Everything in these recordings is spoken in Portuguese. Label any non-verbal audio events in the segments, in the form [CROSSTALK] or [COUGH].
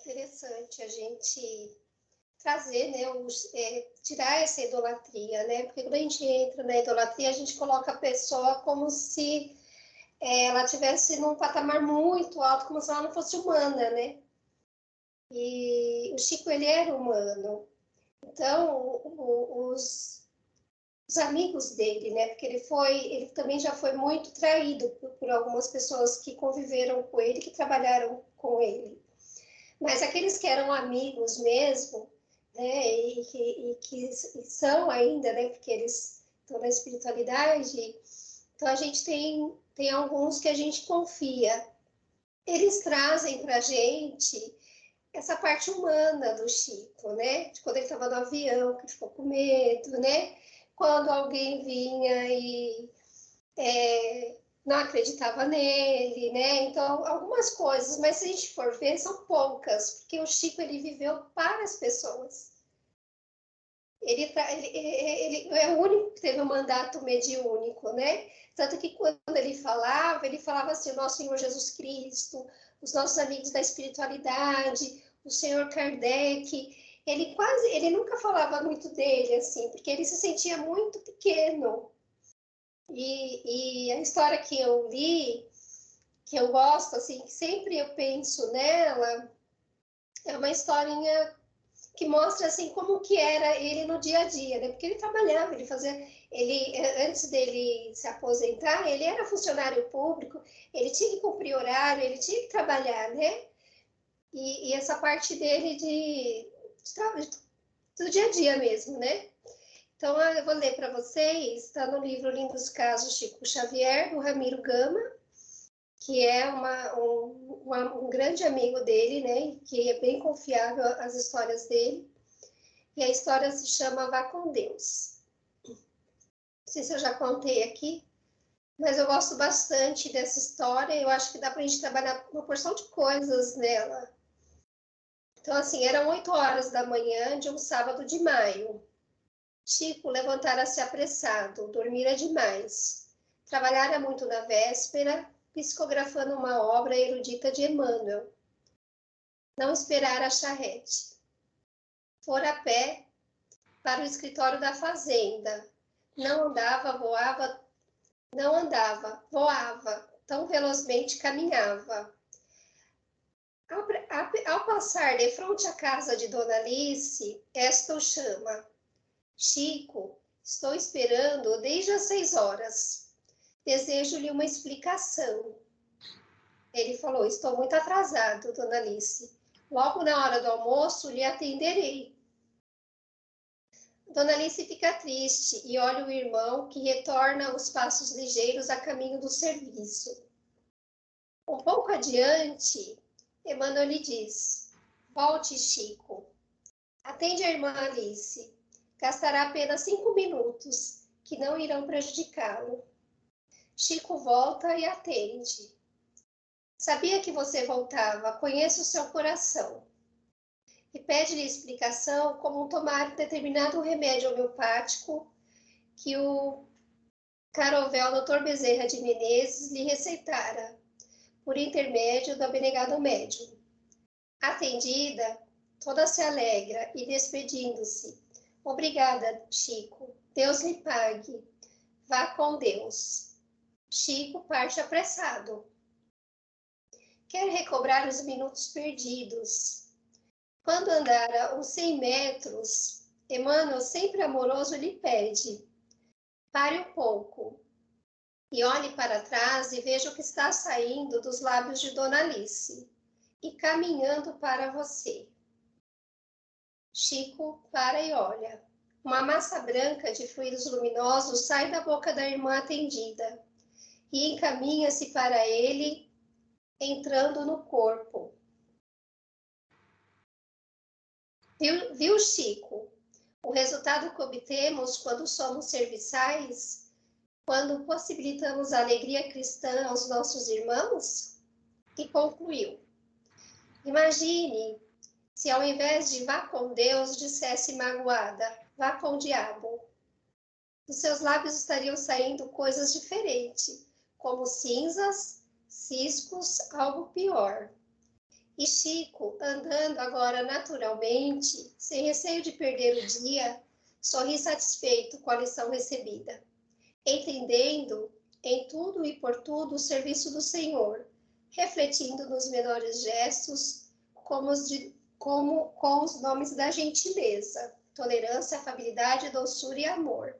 interessante a gente trazer, né, os, é, tirar essa idolatria, né? Porque quando a gente entra na idolatria, a gente coloca a pessoa como se é, ela tivesse num patamar muito alto, como se ela não fosse humana, né? E o Chico ele era humano. Então, o, os, os amigos dele, né? Porque ele foi, ele também já foi muito traído por, por algumas pessoas que conviveram com ele, que trabalharam com ele. Mas aqueles que eram amigos mesmo, né, e que, e que são ainda, né, porque eles estão na espiritualidade, então a gente tem, tem alguns que a gente confia. Eles trazem para a gente essa parte humana do Chico, né? De quando ele estava no avião, que ficou com medo, né? Quando alguém vinha e é, não acreditava nele, né? Então, algumas coisas, mas se a gente for ver, são poucas, porque o Chico ele viveu para as pessoas. Ele, ele, ele, é o único que teve um mandato mediúnico, né? Tanto que quando ele falava, ele falava assim: o nosso Senhor Jesus Cristo, os nossos amigos da espiritualidade, o Senhor Kardec. Ele quase, ele nunca falava muito dele, assim, porque ele se sentia muito pequeno, e, e a história que eu li, que eu gosto, assim, que sempre eu penso nela, é uma historinha que mostra assim como que era ele no dia a dia, né? Porque ele trabalhava, ele fazia, ele antes dele se aposentar, ele era funcionário público, ele tinha que cumprir horário, ele tinha que trabalhar, né? E, e essa parte dele de, de, do dia a dia mesmo, né? Então, eu vou ler para vocês, está no livro Lindos Casos Chico Xavier, do Ramiro Gama, que é uma, um, um grande amigo dele, né, que é bem confiável as histórias dele. E a história se chama Vá com Deus. Não sei se eu já contei aqui, mas eu gosto bastante dessa história. Eu acho que dá para a gente trabalhar uma porção de coisas nela. Então, assim, eram oito horas da manhã de um sábado de maio. Chico levantara-se apressado, dormira demais. Trabalhara muito na véspera, psicografando uma obra erudita de Emmanuel. Não esperara a charrete. Fora a pé para o escritório da fazenda. Não andava, voava, não andava, voava, tão velozmente caminhava. Ao, ao passar de frente à casa de Dona Alice, esta o chama. Chico, estou esperando desde as seis horas. Desejo-lhe uma explicação. Ele falou: Estou muito atrasado, dona Alice. Logo na hora do almoço lhe atenderei. Dona Alice fica triste e olha o irmão que retorna os passos ligeiros a caminho do serviço. Um pouco adiante, Emmanuel lhe diz: Volte, Chico. Atende a irmã Alice gastará apenas cinco minutos, que não irão prejudicá-lo. Chico volta e atende. Sabia que você voltava, conheço o seu coração. E pede-lhe explicação como tomar determinado remédio homeopático que o Carovel Dr. Bezerra de Menezes lhe receitara, por intermédio do abnegado médium. Atendida, toda se alegra e despedindo-se, Obrigada, Chico. Deus lhe pague. Vá com Deus. Chico parte apressado. Quer recobrar os minutos perdidos. Quando andara uns 100 metros, Emmanuel, sempre amoroso, lhe pede: pare um pouco e olhe para trás e veja o que está saindo dos lábios de Dona Alice e caminhando para você. Chico para e olha. Uma massa branca de fluidos luminosos sai da boca da irmã atendida e encaminha-se para ele, entrando no corpo. Viu, viu, Chico? O resultado que obtemos quando somos serviçais, quando possibilitamos a alegria cristã aos nossos irmãos? E concluiu: Imagine se ao invés de vá com Deus, dissesse magoada, vá com o diabo. Dos seus lábios estariam saindo coisas diferentes, como cinzas, ciscos, algo pior. E Chico, andando agora naturalmente, sem receio de perder o dia, sorri satisfeito com a lição recebida, entendendo em tudo e por tudo o serviço do Senhor, refletindo nos menores gestos, como, os de, como com os nomes da gentileza, tolerância, afabilidade, doçura e amor.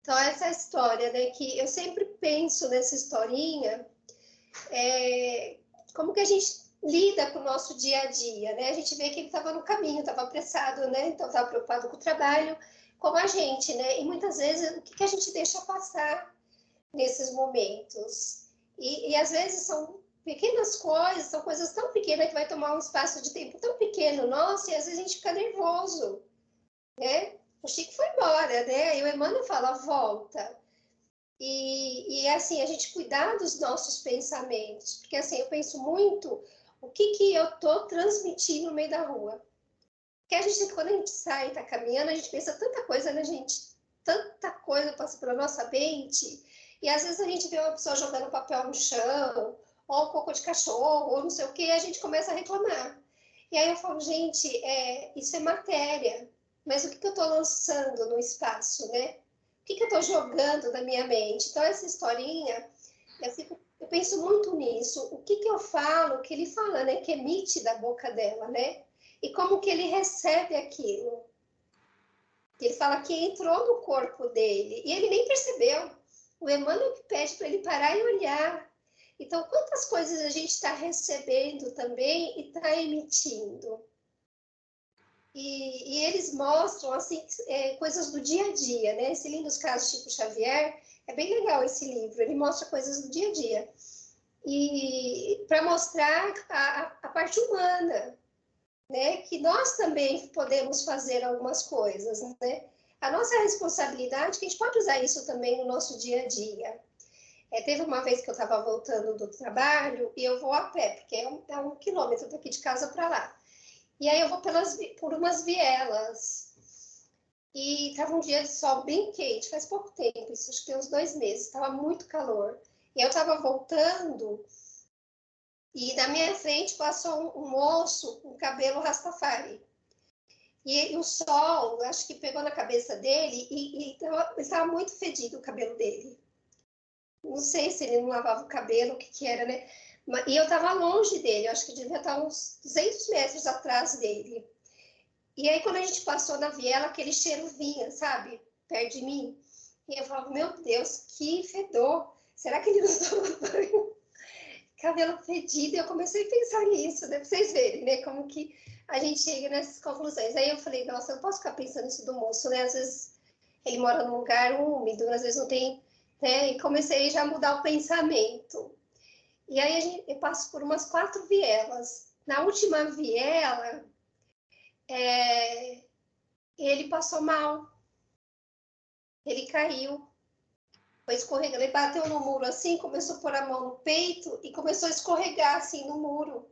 Então, essa história, né, que eu sempre penso nessa historinha, é, como que a gente lida com o nosso dia a dia, né? A gente vê que ele estava no caminho, estava apressado, né? Então, estava preocupado com o trabalho, como a gente, né? E muitas vezes, o que, que a gente deixa passar nesses momentos? E, e às vezes são pequenas coisas, são coisas tão pequenas que vai tomar um espaço de tempo tão pequeno nosso, e às vezes a gente fica nervoso, né? O Chico foi embora, né? E o Emmanuel fala, volta. E, e assim, a gente cuidar dos nossos pensamentos, porque assim, eu penso muito o que, que eu estou transmitindo no meio da rua. Porque a gente, quando a gente sai, está caminhando, a gente pensa tanta coisa, né, gente? Tanta coisa passa pela nossa mente. E às vezes a gente vê uma pessoa jogando papel no chão, ou cocô de cachorro, ou não sei o quê, e a gente começa a reclamar. E aí eu falo, gente, é, isso é matéria, mas o que, que eu estou lançando no espaço, né? O que, que eu estou jogando na minha mente? Então, essa historinha, eu, fico, eu penso muito nisso. O que, que eu falo, que ele fala, né? Que emite da boca dela, né? E como que ele recebe aquilo. Ele fala que entrou no corpo dele e ele nem percebeu. O Emmanuel que pede para ele parar e olhar. Então, quantas coisas a gente está recebendo também e está emitindo? E, e, eles mostram assim é, coisas do dia a dia, né? Esse lindo caso Chico Xavier é bem legal esse livro. Ele mostra coisas do dia a dia e para mostrar a, a, parte humana, né? Que nós também podemos fazer algumas coisas, né? A nossa responsabilidade, que a gente pode usar isso também no nosso dia a dia. É, teve uma vez que eu estava voltando do trabalho e eu vou a pé, porque é um, é um quilômetro daqui de casa para lá. E aí eu vou pelas, por umas vielas. E estava um dia de sol bem quente, faz pouco tempo, isso acho que tem uns dois meses, estava muito calor. E eu estava voltando e na minha frente passou um, um moço com cabelo rastafari. E, e, o sol, acho que pegou na cabeça dele e, e estava muito fedido o cabelo dele. Não sei se ele não lavava o cabelo, o que, que era, né? E eu estava longe dele, acho que devia estar uns 200 metros atrás dele. E aí, quando a gente passou na viela, aquele cheiro vinha, sabe, perto de mim. E eu falava, meu Deus, que fedor! Será que ele não [LAUGHS] tomou banho? Cabelo fedido. E eu comecei a pensar nisso, né? Pra vocês verem, né? Como que a gente chega nessas conclusões. Aí eu falei, nossa, eu não posso ficar pensando nisso do moço, né? Às vezes ele mora num lugar úmido, às vezes não tem. Né? E comecei já a mudar o pensamento. E aí gente, eu passo por umas quatro vielas. Na última viela, é, ele passou mal. Ele caiu. Foi escorregando. Ele bateu no muro assim, começou a pôr a mão no peito e começou a escorregar assim no muro.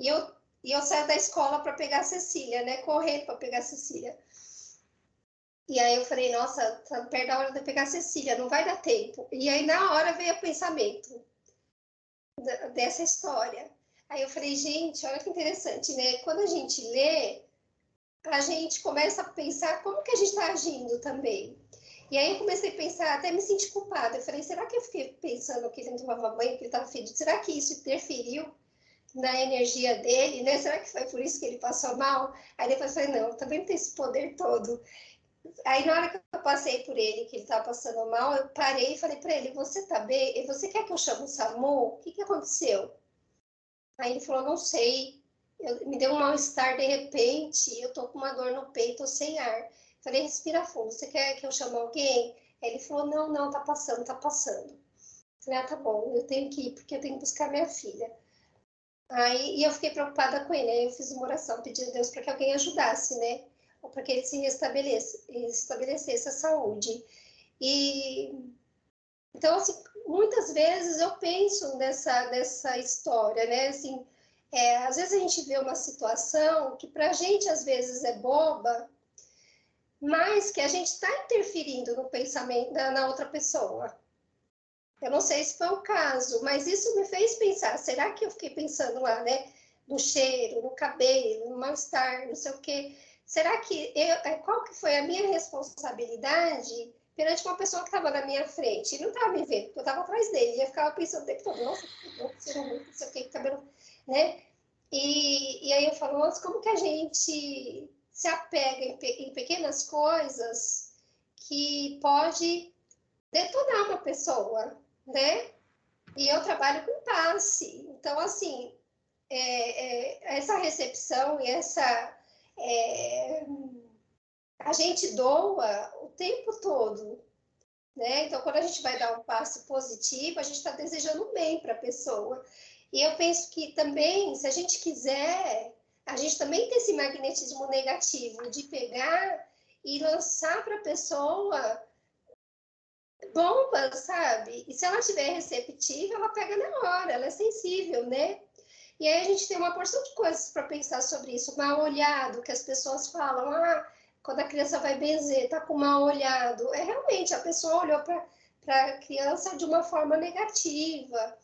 E eu, e eu saio da escola para pegar a Cecília, né? Correndo para pegar a Cecília. E aí eu falei, nossa, tá perto da hora de pegar a Cecília, não vai dar tempo. E aí na hora veio o pensamento, dessa história. Aí eu falei, gente, olha que interessante, né? Quando a gente lê, a gente começa a pensar como que a gente está agindo também. E aí eu comecei a pensar, até me senti culpada. Eu falei, será que eu fiquei pensando que ele não tomava banho, que ele estava fedido? Será que isso interferiu na energia dele, né? Será que foi por isso que ele passou mal? Aí depois eu falei, não, também tem esse poder todo. Aí na hora que eu passei por ele, que ele estava passando mal, eu parei e falei para ele, você tá bem? Você quer que eu chame o SAMU? O que, que aconteceu? Aí ele falou, não sei. Eu, me deu um mal-estar de repente, eu tô com uma dor no peito, sem ar. Falei, respira fundo, você quer que eu chame alguém? Aí ele falou, não, não, tá passando, tá passando. Falei, ah, tá bom, eu tenho que ir, porque eu tenho que buscar minha filha. Aí, e eu fiquei preocupada com ele, aí eu fiz uma oração, pedindo a Deus para que alguém ajudasse, né? Para que ele se restabeleça, estabelecesse a saúde. E então, assim, muitas vezes eu penso nessa, nessa história, né? Assim, é, às vezes a gente vê uma situação que para a gente às vezes é boba, mas que a gente está interferindo no pensamento da, na outra pessoa. Eu não sei se foi o caso, mas isso me fez pensar: será que eu fiquei pensando lá, né? No cheiro, no cabelo, no mal-estar, não sei o quê. Será que eu, é, qual que foi a minha responsabilidade perante uma pessoa que estava na minha frente? Ele não estava me vendo, eu estava atrás dele. E eu ficava pensando o tempo todo, nossa, que será muito, não sei o que cabelo, né? E, e aí eu falo, nossa, como que a gente se apega em, em pequenas coisas que pode detonar uma pessoa, né? E eu trabalho com passe. Então, assim, é, é, essa recepção e essa. É, a gente doa o tempo todo. Né? Então, quando a gente vai dar um passe positivo, a gente está desejando bem para a pessoa. E eu penso que também, se a gente quiser, a gente também tem esse magnetismo negativo de pegar e lançar para a pessoa bomba, sabe? E se ela estiver receptiva, ela pega na hora, ela é sensível, né? E aí a gente tem uma porção de coisas para pensar sobre isso. Mal olhado, que as pessoas falam, ah, quando a criança vai benzer, tá com mal olhado. É realmente, a pessoa olhou para a criança de uma forma negativa,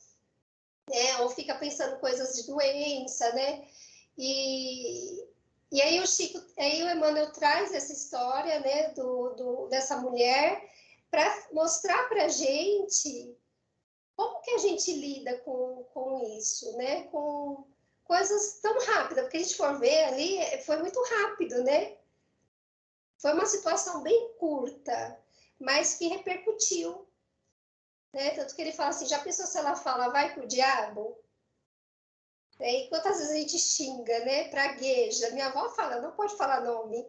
né? Ou fica pensando coisas de doença, né? E, e aí o Chico, aí o Emmanuel traz essa história, né, do, do dessa mulher para mostrar para gente como que a gente lida com, com isso, né? Com coisas tão rápidas, porque a gente for ver ali, foi muito rápido, né? Foi uma situação bem curta, mas que repercutiu. Né? Tanto que ele fala assim, já pensou se ela fala, vai pro diabo? É, e quantas vezes a gente xinga, né? Pragueja. Minha avó fala, não pode falar nome.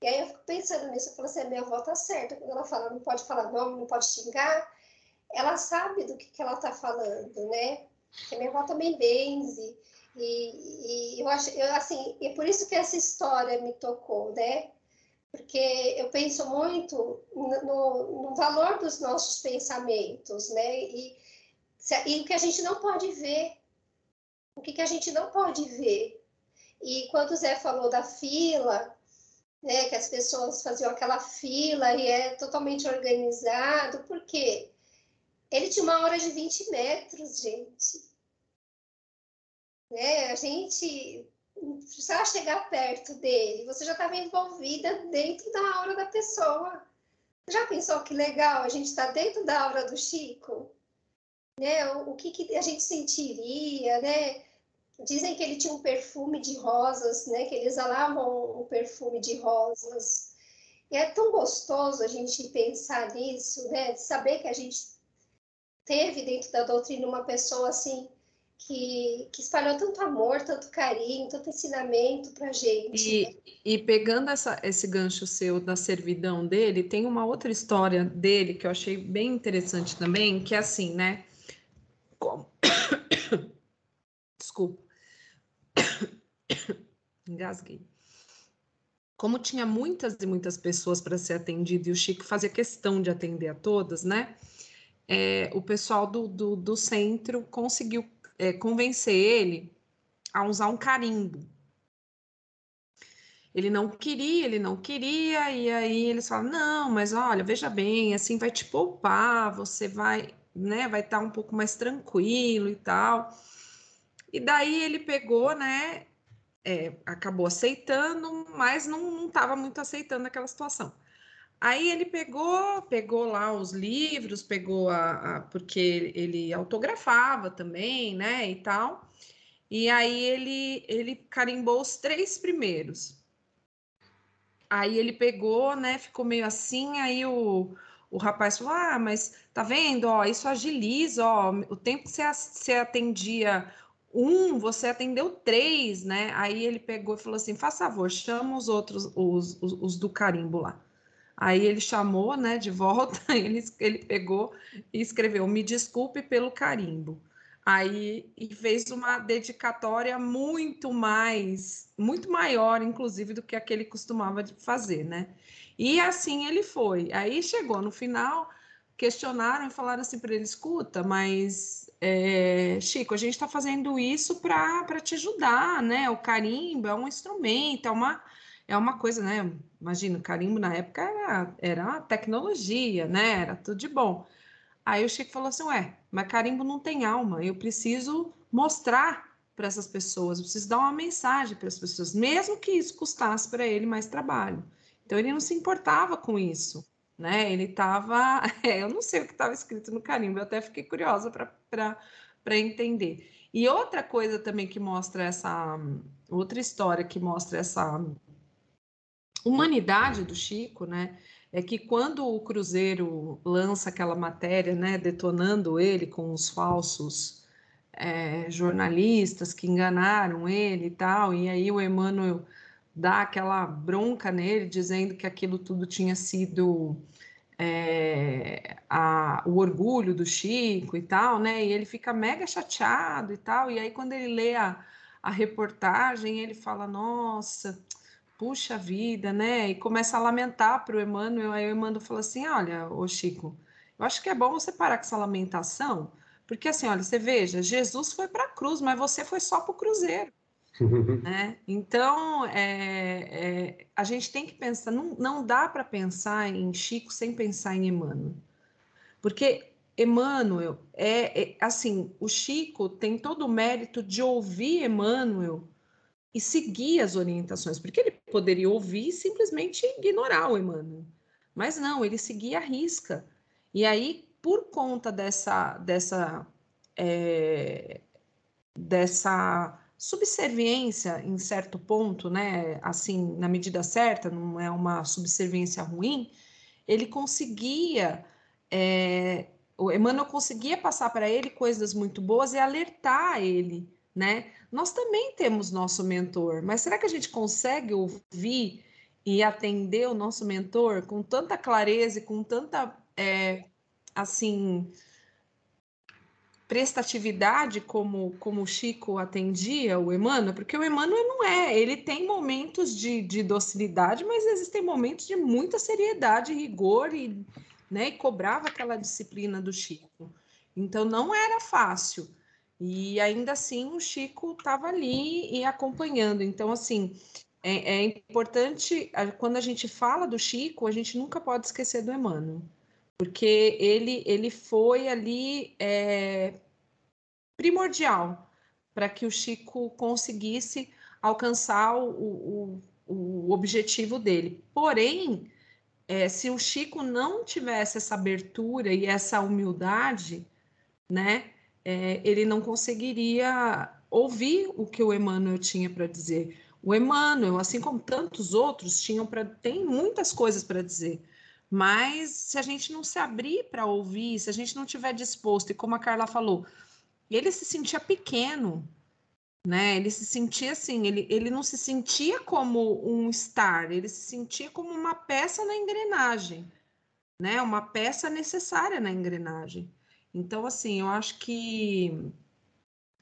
E aí eu fico pensando nisso, eu falo assim, minha avó tá certa, quando ela fala não pode falar nome, não pode xingar, ela sabe do que, que ela tá falando, né? Porque minha avó também benze, e, e eu acho, eu, assim, e por isso que essa história me tocou, né? Porque eu penso muito no, no valor dos nossos pensamentos, né? E, e o que a gente não pode ver, o que, que a gente não pode ver. E quando o Zé falou da fila, né, que as pessoas faziam aquela fila e é totalmente organizado, porque ele tinha uma hora de 20 metros, gente. Né, a gente precisava chegar perto dele, você já estava envolvida dentro da aura da pessoa. Já pensou que legal a gente está dentro da aura do Chico? Né? O, o que, que a gente sentiria, né? Dizem que ele tinha um perfume de rosas, né? Que eles exalavam um perfume de rosas. E é tão gostoso a gente pensar nisso, né? Saber que a gente teve dentro da doutrina uma pessoa assim que, que espalhou tanto amor, tanto carinho, tanto ensinamento para gente. E, e pegando essa, esse gancho seu da servidão dele, tem uma outra história dele que eu achei bem interessante também, que é assim, né? Como... [COUGHS] Desculpa. [COUGHS] Engasguei. Como tinha muitas e muitas pessoas para ser atendido e o Chico fazia questão de atender a todas, né? É, o pessoal do, do, do centro conseguiu é, convencer ele a usar um carimbo. Ele não queria, ele não queria, e aí eles falam: não, mas olha, veja bem, assim vai te poupar, você vai, né, vai estar tá um pouco mais tranquilo e tal. E daí ele pegou, né, é, acabou aceitando, mas não estava muito aceitando aquela situação. Aí ele pegou, pegou lá os livros, pegou a, a, porque ele autografava também, né, e tal. E aí ele ele carimbou os três primeiros. Aí ele pegou, né, ficou meio assim, aí o, o rapaz falou: "Ah, mas tá vendo, ó, isso agiliza, ó, o tempo que você, você atendia um, você atendeu três, né? Aí ele pegou e falou assim: faz favor, chama os outros, os, os, os, do carimbo lá. Aí ele chamou, né, de volta, [LAUGHS] ele, ele pegou e escreveu: me desculpe pelo carimbo. Aí e fez uma dedicatória muito mais, muito maior, inclusive, do que aquele costumava fazer, né? E assim ele foi. Aí chegou no final, questionaram e falaram assim para ele: escuta, mas é, Chico, a gente está fazendo isso para te ajudar, né? O carimbo é um instrumento, é uma, é uma coisa, né? Imagina, carimbo na época era, era tecnologia, né? Era tudo de bom. Aí o Chico falou assim: ué, mas carimbo não tem alma, eu preciso mostrar para essas pessoas, eu preciso dar uma mensagem para as pessoas, mesmo que isso custasse para ele mais trabalho. Então ele não se importava com isso, né? Ele estava, [LAUGHS] é, eu não sei o que estava escrito no carimbo, eu até fiquei curiosa para entender. E outra coisa também que mostra essa, outra história que mostra essa humanidade do Chico, né? É que quando o Cruzeiro lança aquela matéria, né, detonando ele com os falsos é, jornalistas que enganaram ele e tal, e aí o Emmanuel dá aquela bronca nele, dizendo que aquilo tudo tinha sido é, a, o orgulho do Chico e tal, né? E ele fica mega chateado e tal, e aí quando ele lê a, a reportagem, ele fala, nossa, puxa vida, né? E começa a lamentar para o Emmanuel, aí o Emmanuel fala assim, olha, ô Chico, eu acho que é bom você parar com essa lamentação, porque assim, olha, você veja, Jesus foi para a cruz, mas você foi só para o cruzeiro. [LAUGHS] né? Então, é, é, a gente tem que pensar, não, não dá para pensar em Chico sem pensar em Emmanuel. Porque Emmanuel é, é, assim, o Chico tem todo o mérito de ouvir Emmanuel e seguir as orientações, porque ele poderia ouvir e simplesmente ignorar o Emmanuel. Mas não, ele seguia a risca. E aí, por conta dessa, dessa, é, dessa subserviência em certo ponto, né? Assim, na medida certa, não é uma subserviência ruim, ele conseguia. É, o Emmanuel conseguia passar para ele coisas muito boas e alertar ele, né? Nós também temos nosso mentor, mas será que a gente consegue ouvir e atender o nosso mentor com tanta clareza e com tanta, é, assim, prestatividade como, como o Chico atendia o Emmanuel, porque o Emmanuel não é, ele tem momentos de, de docilidade, mas existem momentos de muita seriedade, rigor e, né, e cobrava aquela disciplina do Chico. Então não era fácil. E ainda assim o Chico estava ali e acompanhando. Então, assim, é, é, importante, quando a gente fala do Chico, a gente nunca pode esquecer do Emmanuel porque ele, ele foi ali é, primordial para que o Chico conseguisse alcançar o, o, o objetivo dele. Porém, é, se o Chico não tivesse essa abertura e essa humildade, né, é, ele não conseguiria ouvir o que o Emmanuel tinha para dizer. O Emmanuel, assim como tantos outros, tinham para tem muitas coisas para dizer. Mas se a gente não se abrir para ouvir, se a gente não tiver disposto, e como a Carla falou, ele se sentia pequeno, né? Ele se sentia assim, ele, ele não se sentia como um star, ele se sentia como uma peça na engrenagem, né? Uma peça necessária na engrenagem. Então, assim, eu acho que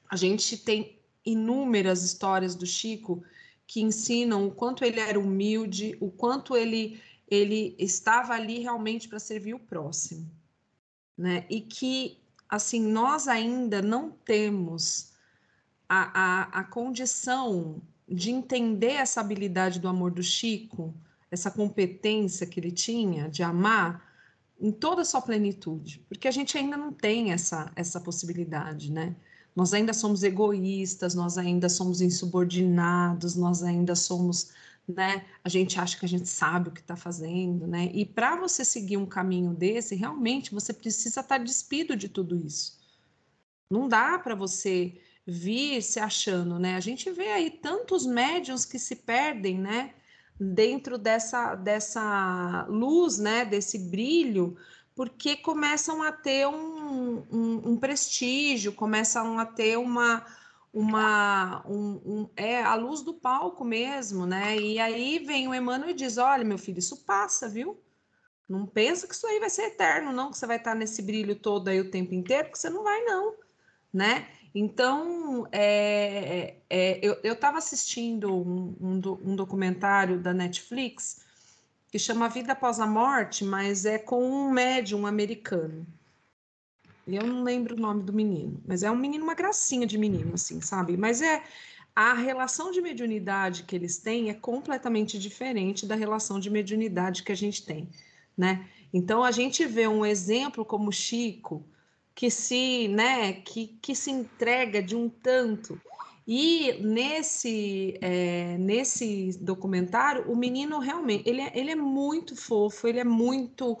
a gente tem inúmeras histórias do Chico que ensinam o quanto ele era humilde, o quanto ele ele estava ali realmente para servir o próximo, né? E que, assim, nós ainda não temos a, a, a condição de entender essa habilidade do amor do Chico, essa competência que ele tinha de amar em toda a sua plenitude, porque a gente ainda não tem essa, essa possibilidade, né? Nós ainda somos egoístas, nós ainda somos insubordinados, nós ainda somos né? A gente acha que a gente sabe o que está fazendo, né? E para você seguir um caminho desse, realmente você precisa estar tá despido de tudo isso. Não dá para você vir se achando, né? A gente vê aí tantos médiums que se perdem, né? Dentro dessa, dessa luz, né? Desse brilho, porque começam a ter um, um, um prestígio, começam a ter uma uma um, um, é a luz do palco mesmo, né? E aí vem o Emmanuel e diz: olha, meu filho, isso passa, viu? Não pensa que isso aí vai ser eterno, não, que você vai estar nesse brilho todo aí o tempo inteiro, porque você não vai, não, né? Então, é, é, é eu estava assistindo um, um, um, documentário da Netflix que chama Vida Após a Morte, mas é com um médium americano. Eu não lembro o nome do menino, mas é um menino, uma gracinha de menino, assim, sabe? Mas é a relação de mediunidade que eles têm é completamente diferente da relação de mediunidade que a gente tem, né? Então a gente vê um exemplo como Chico, que se, né, que, que se entrega de um tanto. E nesse, é, nesse documentário, o menino realmente, ele é, ele é muito fofo, ele é muito,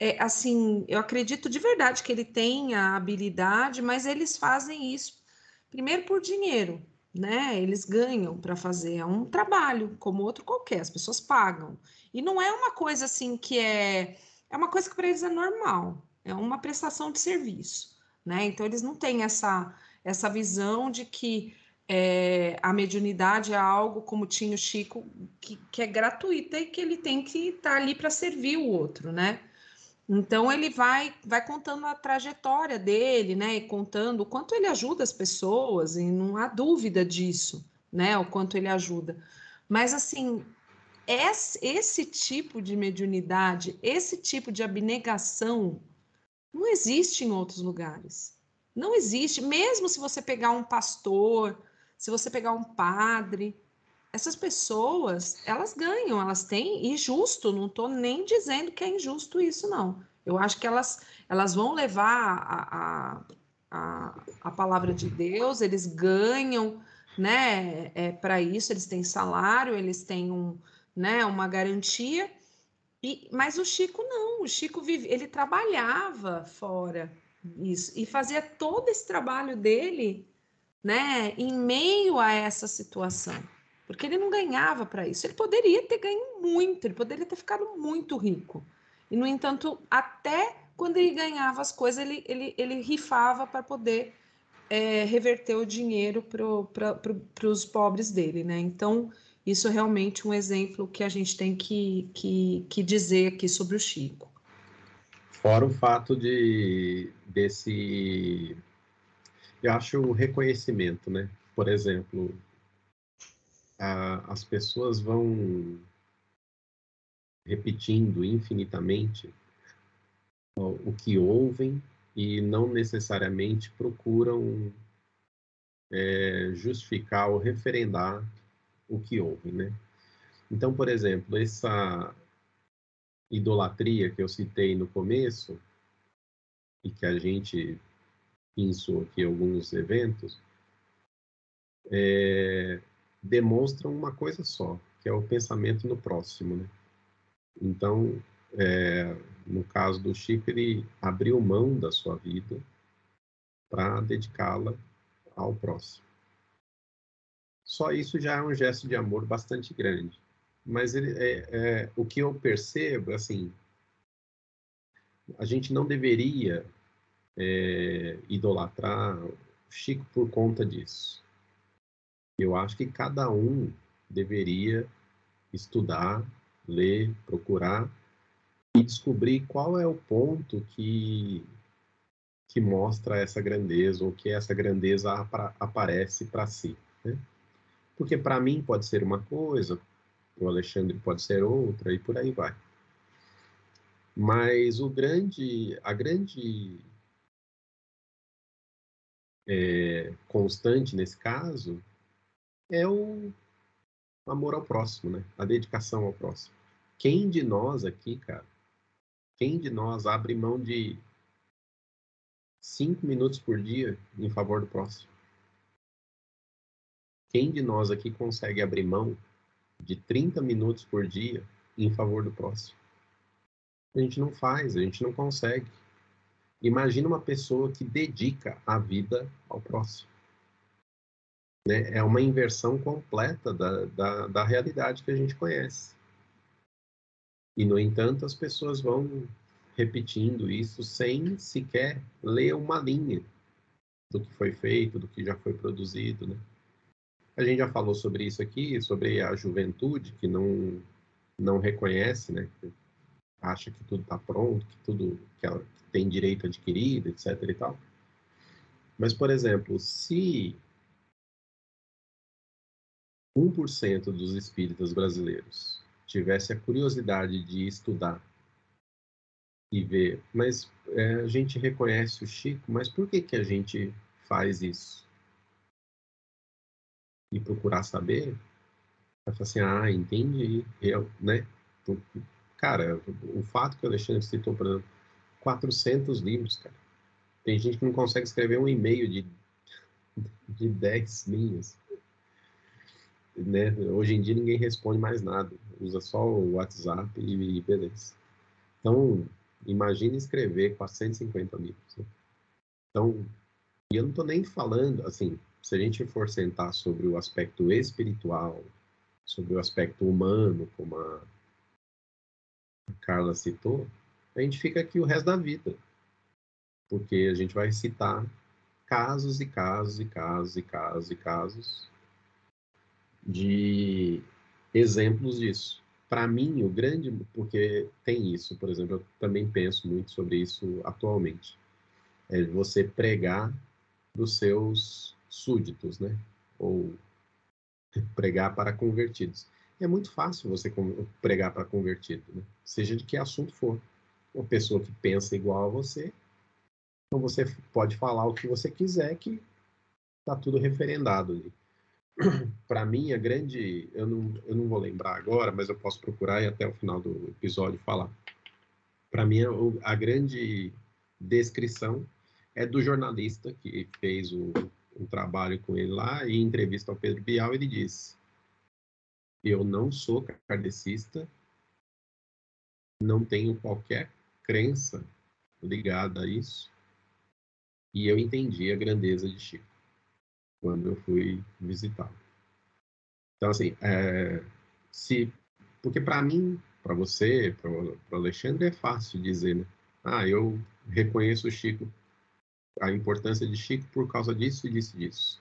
é, assim, eu acredito de verdade que ele tem a habilidade, mas eles fazem isso primeiro por dinheiro, né? Eles ganham para fazer, é um trabalho como outro qualquer, as pessoas pagam. E não é uma coisa assim que é, é uma coisa que para eles é normal, é uma prestação de serviço, né? Então eles não têm essa essa visão de que é, a mediunidade é algo, como tinha o Chico, que, que é gratuita e que ele tem que estar tá ali para servir o outro, né? Então ele vai vai contando a trajetória dele, né? E contando o quanto ele ajuda as pessoas, e não há dúvida disso, né? O quanto ele ajuda. Mas assim, esse, esse tipo de mediunidade, esse tipo de abnegação, não existe em outros lugares. Não existe, mesmo se você pegar um pastor, se você pegar um padre, essas pessoas, elas ganham, elas têm, e justo, não estou nem dizendo que é injusto isso, não. Eu acho que elas, elas vão levar a, a, a, a palavra de Deus, eles ganham, né, é, para isso, eles têm salário, eles têm um, né, uma garantia, e, mas o Chico não, o Chico vive, ele trabalhava fora isso, e fazia todo esse trabalho dele né, em meio a essa situação, porque ele não ganhava para isso. Ele poderia ter ganho muito, ele poderia ter ficado muito rico. E, no entanto, até quando ele ganhava as coisas, ele, ele, ele rifava para poder é, reverter o dinheiro para pro, os pobres dele, né? Então, isso é realmente um exemplo que a gente tem que, que, que dizer aqui sobre o Chico. Fora o fato de desse eu acho o reconhecimento, né? Por exemplo, a, as pessoas vão repetindo infinitamente o, que ouvem e não necessariamente procuram é, justificar ou referendar o que ouvem, né? Então, por exemplo, essa idolatria que eu citei no começo e que a gente pensou aqui alguns eventos, é, demonstram uma coisa só, que é o pensamento no próximo. Né? Então, é, no caso do Chico, ele abriu mão da sua vida para dedicá-la ao próximo. Só isso já é um gesto de amor bastante grande. Mas ele, é, é, o que eu percebo, assim, a gente não deveria é, idolatrar Chico por conta disso. Eu acho que cada um deveria estudar, ler, procurar e descobrir qual é o ponto que que mostra essa grandeza ou que essa grandeza aparece para si, né? Porque para mim pode ser uma coisa, o Alexandre pode ser outra e por aí vai. Mas o grande, a grande é, constante nesse caso é o amor ao próximo, né? A dedicação ao próximo. Quem de nós aqui, cara, quem de nós abre mão de cinco minutos por dia em favor do próximo? Quem de nós aqui consegue abrir mão de 30 minutos por dia em favor do próximo? A gente não faz, a gente não consegue. Imagina uma pessoa que dedica a vida ao próximo. Né? É uma inversão completa da, da, da realidade que a gente conhece. E, no entanto, as pessoas vão repetindo isso sem sequer ler uma linha do que foi feito, do que já foi produzido, né? A gente já falou sobre isso aqui, sobre a juventude que não não reconhece, né? Acha que tudo está pronto, que tudo que ela, tem direito adquirido, etc. e tal. Mas, por exemplo, se 1% dos espíritas brasileiros tivesse a curiosidade de estudar e ver, mas é, a gente reconhece o Chico, mas por que, que a gente faz isso? E procurar saber, vai falar assim, ah, entendi, eu, né? Cara, o fato que o Alexandre citou, por exemplo, 400 livros, cara. Tem gente que não consegue escrever um e-mail de, [LAUGHS] de 10 linhas. Né? Hoje em dia ninguém responde mais nada, usa só o WhatsApp e, beleza. Então, imagine escrever 450 livros. Né? Então, e eu não estou nem falando, assim, se a gente for sentar sobre o aspecto espiritual, sobre o aspecto humano, como a Carla citou, a gente fica aqui o resto da vida. Porque a gente vai citar casos e casos e casos e casos e casos de exemplos disso. Para mim, o grande, porque tem isso, por exemplo, eu também penso muito sobre isso atualmente, é você pregar dos seus súditos, né? Ou pregar para convertidos. É muito fácil você pregar para convertido, né? seja de que assunto for. Uma pessoa que pensa igual a você, então você pode falar o que você quiser, que está tudo referendado ali. [CLEARS THROAT] Para mim, a grande. Eu não, eu não vou lembrar agora, mas eu posso procurar e até o final do episódio falar. Para mim, a, a grande descrição é do jornalista que fez o, um trabalho com ele lá, e em entrevista ao Pedro Bial, ele disse: Eu não sou kardecista, não tenho qualquer crença ligada a isso, e eu entendi a grandeza de Chico quando eu fui visitá-lo. Então, assim, é, se, porque para mim, para você, para o Alexandre, é fácil dizer, né? Ah, eu reconheço o Chico a importância de Chico por causa disso e disso e disso.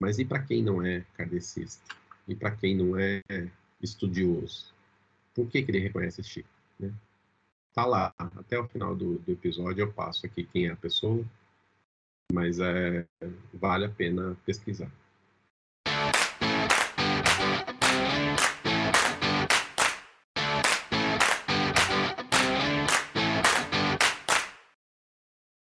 Mas e para quem não é kardecista? E para quem não é estudioso? Por que, que ele reconhece Chico? Né? Tá lá, até o final do, do episódio eu passo aqui quem é a pessoa, mas é, vale a pena pesquisar.